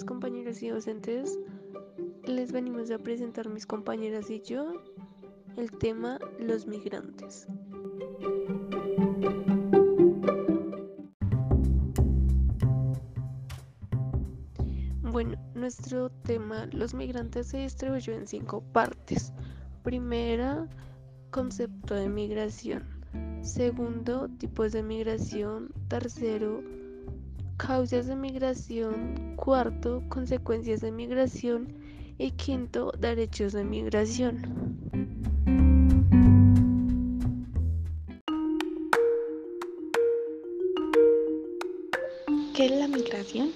días compañeros y docentes. Les venimos a presentar mis compañeras y yo el tema los migrantes. Bueno, nuestro tema los migrantes se distribuyó en cinco partes. Primera, concepto de migración. Segundo, tipos de migración. Tercero, causas de migración, cuarto, consecuencias de migración y quinto, derechos de migración. ¿Qué es la migración?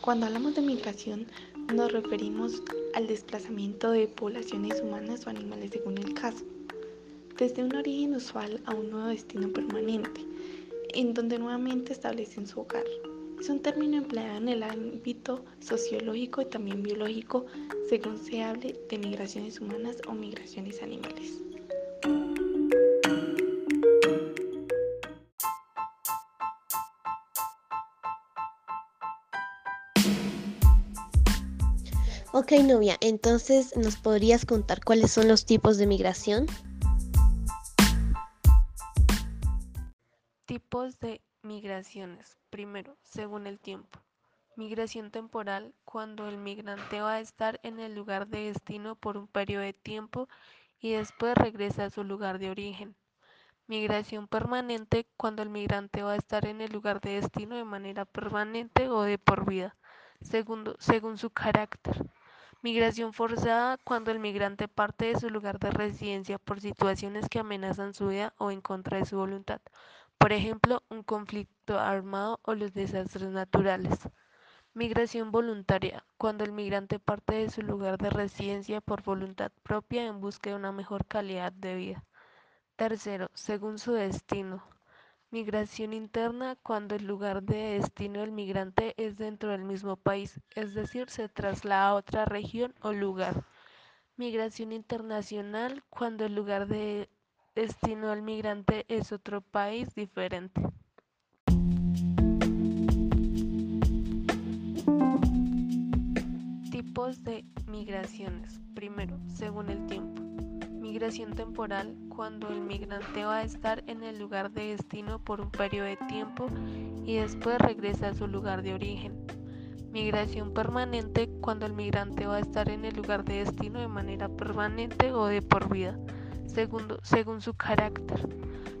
Cuando hablamos de migración nos referimos al desplazamiento de poblaciones humanas o animales según el caso, desde un origen usual a un nuevo destino permanente, en donde nuevamente establecen su hogar. Es un término empleado en el ámbito sociológico y también biológico según se hable de migraciones humanas o migraciones animales. Ok, novia, entonces ¿nos podrías contar cuáles son los tipos de migración? Tipos de migraciones. Primero, según el tiempo. Migración temporal, cuando el migrante va a estar en el lugar de destino por un periodo de tiempo y después regresa a su lugar de origen. Migración permanente, cuando el migrante va a estar en el lugar de destino de manera permanente o de por vida, segundo, según su carácter. Migración forzada, cuando el migrante parte de su lugar de residencia por situaciones que amenazan su vida o en contra de su voluntad por ejemplo, un conflicto armado o los desastres naturales. Migración voluntaria, cuando el migrante parte de su lugar de residencia por voluntad propia en busca de una mejor calidad de vida. Tercero, según su destino. Migración interna, cuando el lugar de destino del migrante es dentro del mismo país, es decir, se traslada a otra región o lugar. Migración internacional, cuando el lugar de destino del migrante es otro país diferente. Tipos de migraciones. Primero, según el tiempo. Migración temporal, cuando el migrante va a estar en el lugar de destino por un periodo de tiempo y después regresa a su lugar de origen. Migración permanente, cuando el migrante va a estar en el lugar de destino de manera permanente o de por vida. Segundo, según su carácter.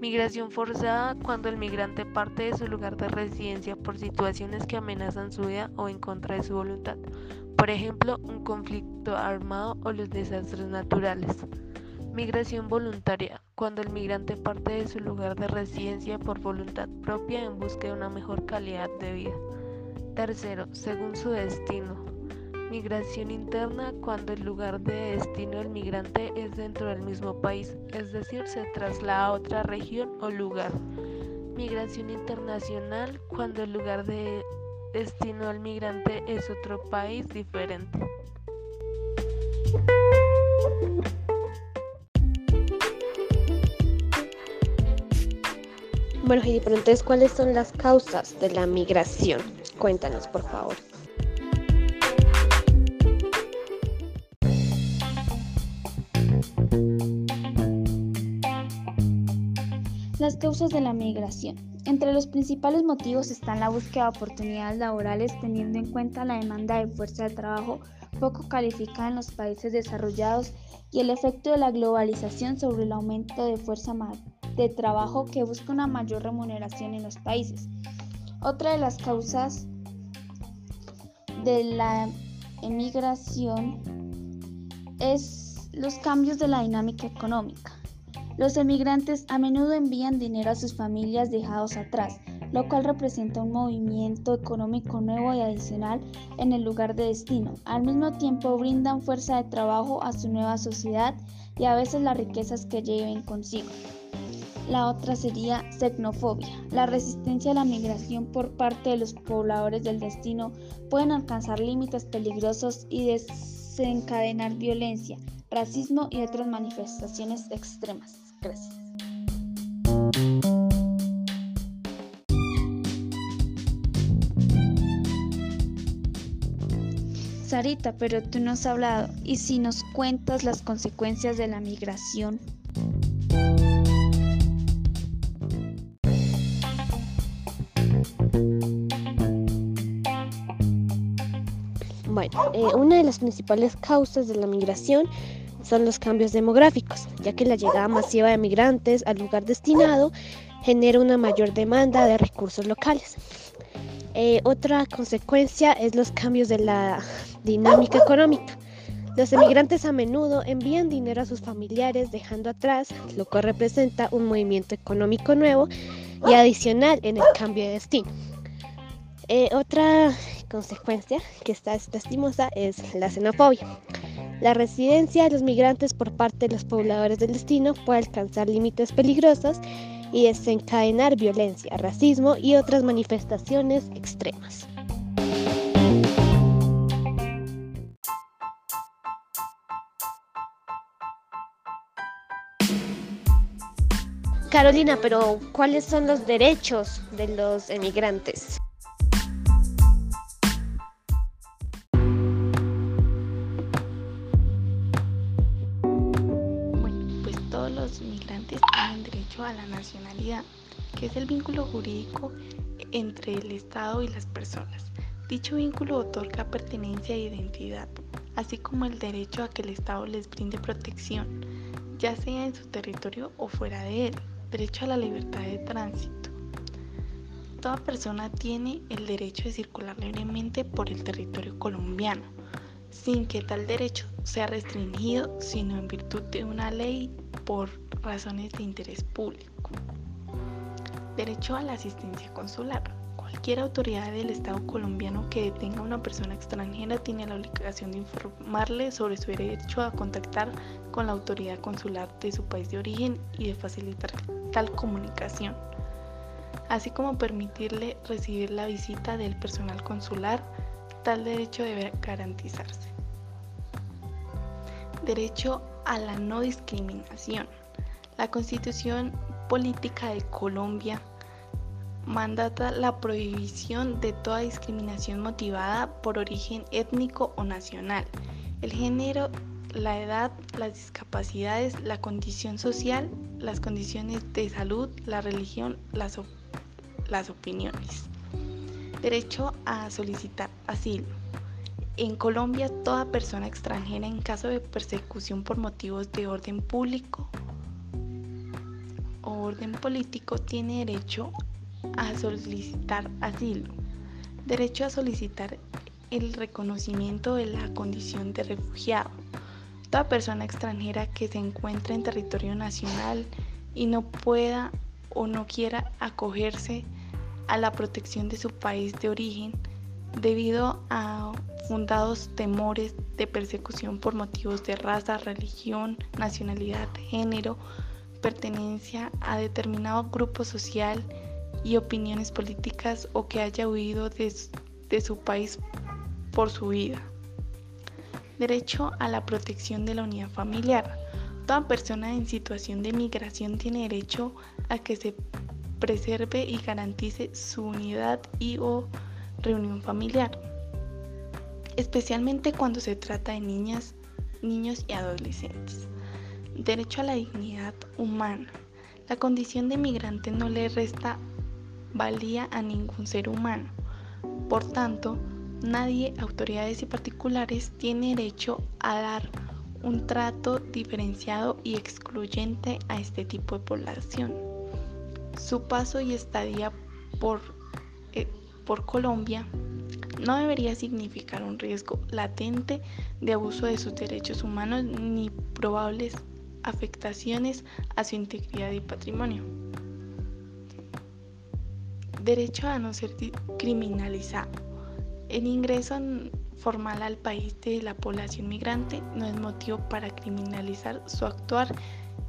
Migración forzada cuando el migrante parte de su lugar de residencia por situaciones que amenazan su vida o en contra de su voluntad. Por ejemplo, un conflicto armado o los desastres naturales. Migración voluntaria, cuando el migrante parte de su lugar de residencia por voluntad propia en busca de una mejor calidad de vida. Tercero, según su destino. Migración interna cuando el lugar de destino del migrante es dentro del mismo país, es decir, se traslada a otra región o lugar. Migración internacional cuando el lugar de destino del migrante es otro país diferente. Bueno, Heidi, pero entonces, ¿cuáles son las causas de la migración? Cuéntanos, por favor. Causas de la migración. Entre los principales motivos están la búsqueda de oportunidades laborales teniendo en cuenta la demanda de fuerza de trabajo poco calificada en los países desarrollados y el efecto de la globalización sobre el aumento de fuerza de trabajo que busca una mayor remuneración en los países. Otra de las causas de la emigración es los cambios de la dinámica económica. Los emigrantes a menudo envían dinero a sus familias dejados atrás, lo cual representa un movimiento económico nuevo y adicional en el lugar de destino. Al mismo tiempo brindan fuerza de trabajo a su nueva sociedad y a veces las riquezas que lleven consigo. La otra sería xenofobia. La resistencia a la migración por parte de los pobladores del destino pueden alcanzar límites peligrosos y desencadenar violencia, racismo y otras manifestaciones extremas. Gracias. Sarita, pero tú no has hablado. ¿Y si nos cuentas las consecuencias de la migración? Bueno, eh, una de las principales causas de la migración son los cambios demográficos, ya que la llegada masiva de migrantes al lugar destinado genera una mayor demanda de recursos locales. Eh, otra consecuencia es los cambios de la dinámica económica. Los emigrantes a menudo envían dinero a sus familiares dejando atrás lo que representa un movimiento económico nuevo y adicional en el cambio de destino. Eh, otra consecuencia que está lastimosa es la xenofobia. La residencia de los migrantes por parte de los pobladores del destino puede alcanzar límites peligrosos y desencadenar violencia, racismo y otras manifestaciones extremas. Carolina, pero ¿cuáles son los derechos de los emigrantes? Nacionalidad, que es el vínculo jurídico entre el Estado y las personas. Dicho vínculo otorga pertenencia e identidad, así como el derecho a que el Estado les brinde protección, ya sea en su territorio o fuera de él, derecho a la libertad de tránsito. Toda persona tiene el derecho de circular libremente por el territorio colombiano, sin que tal derecho sea restringido, sino en virtud de una ley por razones de interés público. Derecho a la asistencia consular. Cualquier autoridad del Estado colombiano que detenga a una persona extranjera tiene la obligación de informarle sobre su derecho a contactar con la autoridad consular de su país de origen y de facilitar tal comunicación, así como permitirle recibir la visita del personal consular. Tal derecho debe garantizarse. Derecho a la no discriminación. La Constitución Política de Colombia mandata la prohibición de toda discriminación motivada por origen étnico o nacional, el género, la edad, las discapacidades, la condición social, las condiciones de salud, la religión, las, las opiniones. Derecho a solicitar asilo. En Colombia, toda persona extranjera en caso de persecución por motivos de orden público o orden político tiene derecho a solicitar asilo, derecho a solicitar el reconocimiento de la condición de refugiado. Toda persona extranjera que se encuentre en territorio nacional y no pueda o no quiera acogerse a la protección de su país de origen debido a fundados temores de persecución por motivos de raza, religión, nacionalidad, género, pertenencia a determinado grupo social y opiniones políticas o que haya huido de, su país por su vida. Derecho a la protección de la unidad familiar. Toda persona en situación de migración tiene derecho a que se preserve y garantice su unidad y o reunión familiar, especialmente cuando se trata de niñas, niños y adolescentes. Derecho a la dignidad humana. La condición de migrante no le resta valía a ningún ser humano. Por tanto, nadie, autoridades y particulares, tiene derecho a dar un trato diferenciado y excluyente a este tipo de población. Su paso y estadía por, eh, por Colombia no debería significar un riesgo latente de abuso de sus derechos humanos ni probables afectaciones a su integridad y patrimonio. Derecho a no ser criminalizado. El ingreso formal al país de la población migrante no es motivo para criminalizar su actuar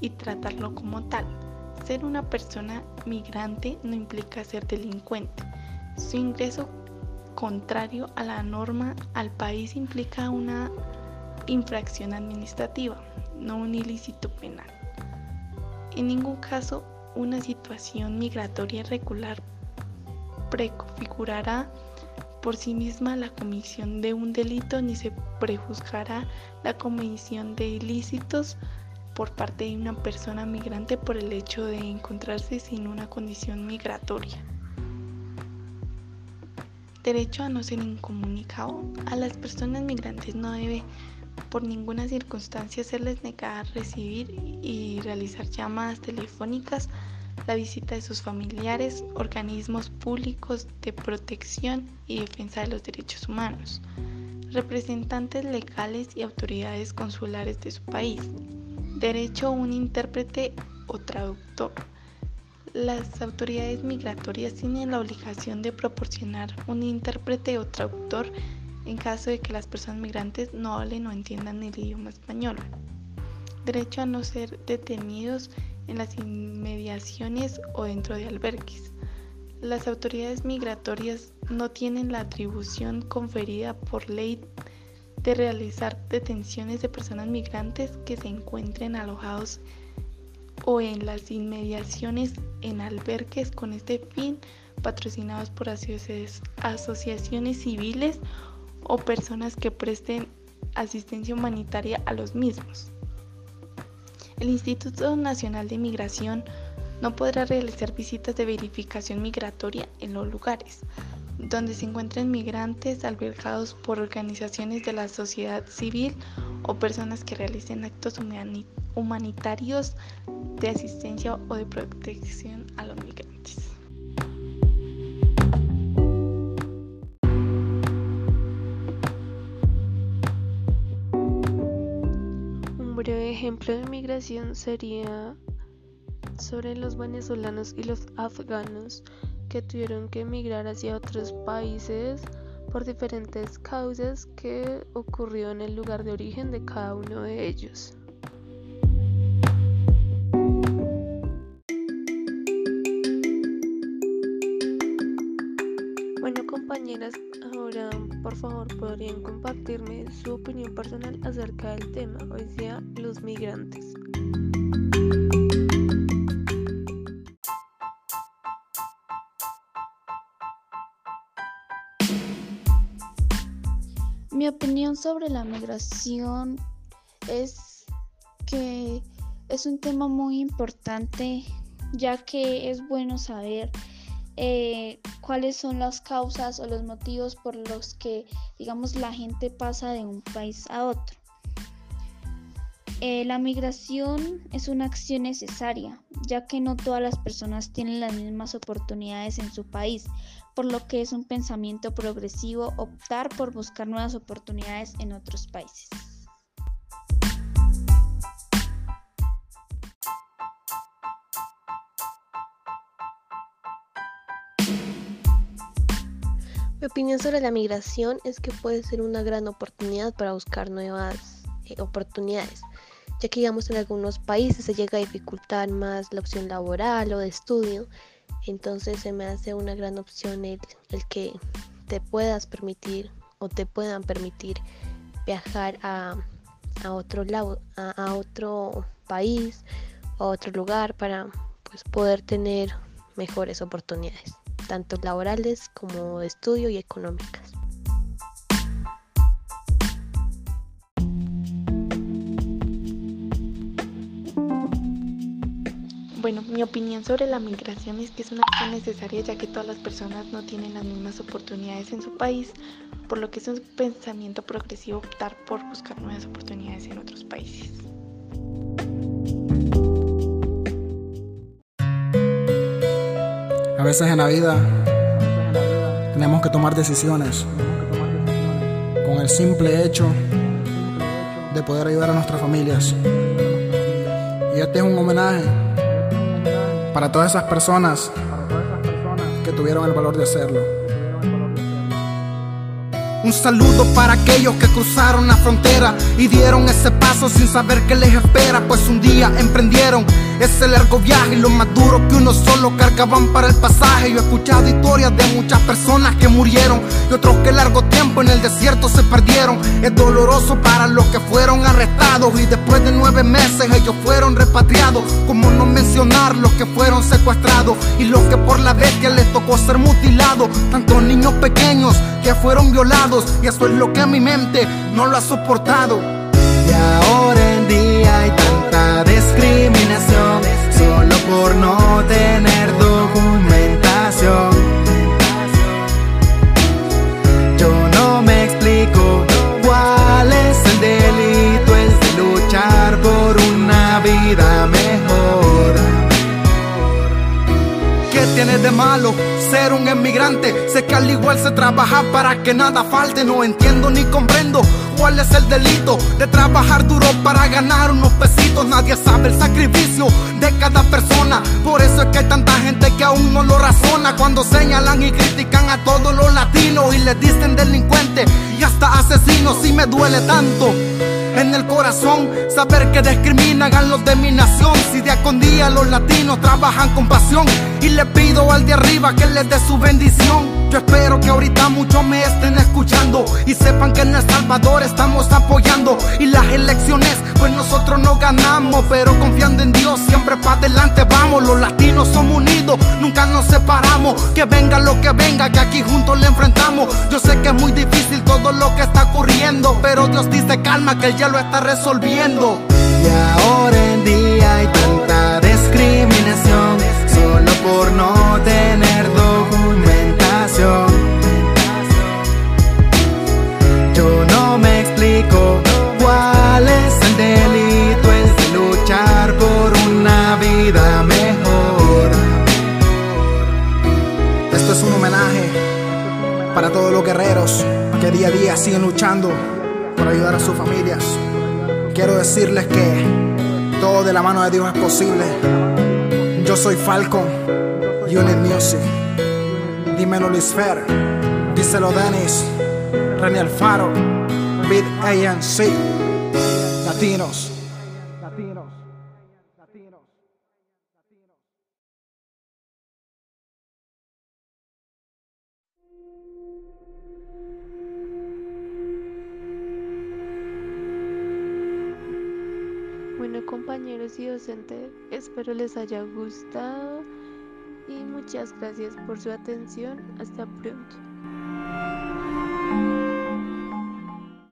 y tratarlo como tal. Ser una persona migrante no implica ser delincuente. Su ingreso contrario a la norma al país implica una infracción administrativa no un ilícito penal. En ningún caso, una situación migratoria irregular preconfigurará por sí misma la comisión de un delito ni se prejuzgará la comisión de ilícitos por parte de una persona migrante por el hecho de encontrarse sin una condición migratoria. Derecho a no ser incomunicado. A las personas migrantes no debe por ninguna circunstancia serles negada recibir y realizar llamadas telefónicas, la visita de sus familiares, organismos públicos de protección y defensa de los derechos humanos, representantes legales y autoridades consulares de su país, derecho a un intérprete o traductor. Las autoridades migratorias tienen la obligación de proporcionar un intérprete o traductor en caso de que las personas migrantes no hablen o entiendan el idioma español. Derecho a no ser detenidos en las inmediaciones o dentro de albergues. Las autoridades migratorias no tienen la atribución conferida por ley de realizar detenciones de personas migrantes que se encuentren alojados o en las inmediaciones en albergues con este fin patrocinados por asociaciones civiles o personas que presten asistencia humanitaria a los mismos. El Instituto Nacional de Migración no podrá realizar visitas de verificación migratoria en los lugares donde se encuentren migrantes albergados por organizaciones de la sociedad civil o personas que realicen actos humanitarios de asistencia o de protección a los migrantes. Ejemplo de migración sería sobre los venezolanos y los afganos que tuvieron que emigrar hacia otros países por diferentes causas que ocurrió en el lugar de origen de cada uno de ellos. Favor podrían compartirme su opinión personal acerca del tema, hoy día los migrantes. Mi opinión sobre la migración es que es un tema muy importante ya que es bueno saber eh, cuáles son las causas o los motivos por los que digamos la gente pasa de un país a otro. Eh, la migración es una acción necesaria, ya que no todas las personas tienen las mismas oportunidades en su país, por lo que es un pensamiento progresivo optar por buscar nuevas oportunidades en otros países. Mi opinión sobre la migración es que puede ser una gran oportunidad para buscar nuevas eh, oportunidades, ya que digamos en algunos países se llega a dificultar más la opción laboral o de estudio, entonces se me hace una gran opción el, que te puedas permitir o te puedan permitir viajar a, otro lado, a, otro país a otro lugar para pues, poder tener mejores oportunidades, tanto laborales como de estudio y económicas. Bueno, mi opinión sobre la migración es que es una acción necesaria ya que todas las personas no tienen las mismas oportunidades en su país, por lo que es un pensamiento progresivo optar por buscar nuevas oportunidades en otros países. A veces en la vida tenemos que tomar decisiones con el simple hecho de poder ayudar a nuestras familias. Y este es un homenaje para todas esas personas que tuvieron el valor de hacerlo. Un saludo para aquellos que cruzaron la frontera y dieron ese paso sin saber qué les espera, pues un día emprendieron Ese largo viaje y lo más duro que uno solo cargaban para el pasaje. Yo he escuchado historias de muchas personas que murieron y otros que largo tiempo en el desierto se perdieron. Es doloroso para los que fueron arrestados y después de nueve meses ellos fueron repatriados. Como no mencionar los que fueron secuestrados y los que por la bestia les tocó ser mutilados. Tantos niños pequeños que fueron violados y eso es lo que mi mente no lo ha soportado. Y ahora malo ser un emigrante? Sé que al igual se trabaja para que nada falte. No entiendo ni comprendo cuál es el delito de trabajar duro para ganar unos pesitos. Nadie sabe el sacrificio de cada persona. Por eso es que hay tanta gente que aún no lo razona. Cuando señalan y critican a todos los latinos y les dicen delincuentes y hasta asesinos. Si me duele tanto en el corazón saber que discriminan a los de mi nación. Si día con día los latinos trabajan con pasión y le pido al de arriba que les dé su bendición. Yo espero que ahorita muchos me estén escuchando y sepan que en El Salvador estamos apoyando y las elecciones pues nosotros no ganamos, pero confiando en Dios siempre para adelante vamos. Los latinos somos unidos, nunca nos separamos. Que venga lo que venga, que aquí juntos le enfrentamos. Yo sé que es muy difícil todo lo que está ocurriendo, pero Dios dice calma que Él ya lo está resolviendo. Y ahora en día hay tanta discriminación solo por no tener día siguen luchando por ayudar a sus familias. Quiero decirles que todo de la mano de Dios es posible. Yo soy Falcon, Unit Music. Dímelo Luis Fer, díselo Dennis, René Alfaro, Beat ANC. Latinos. Espero les haya gustado y muchas gracias por su atención. Hasta pronto.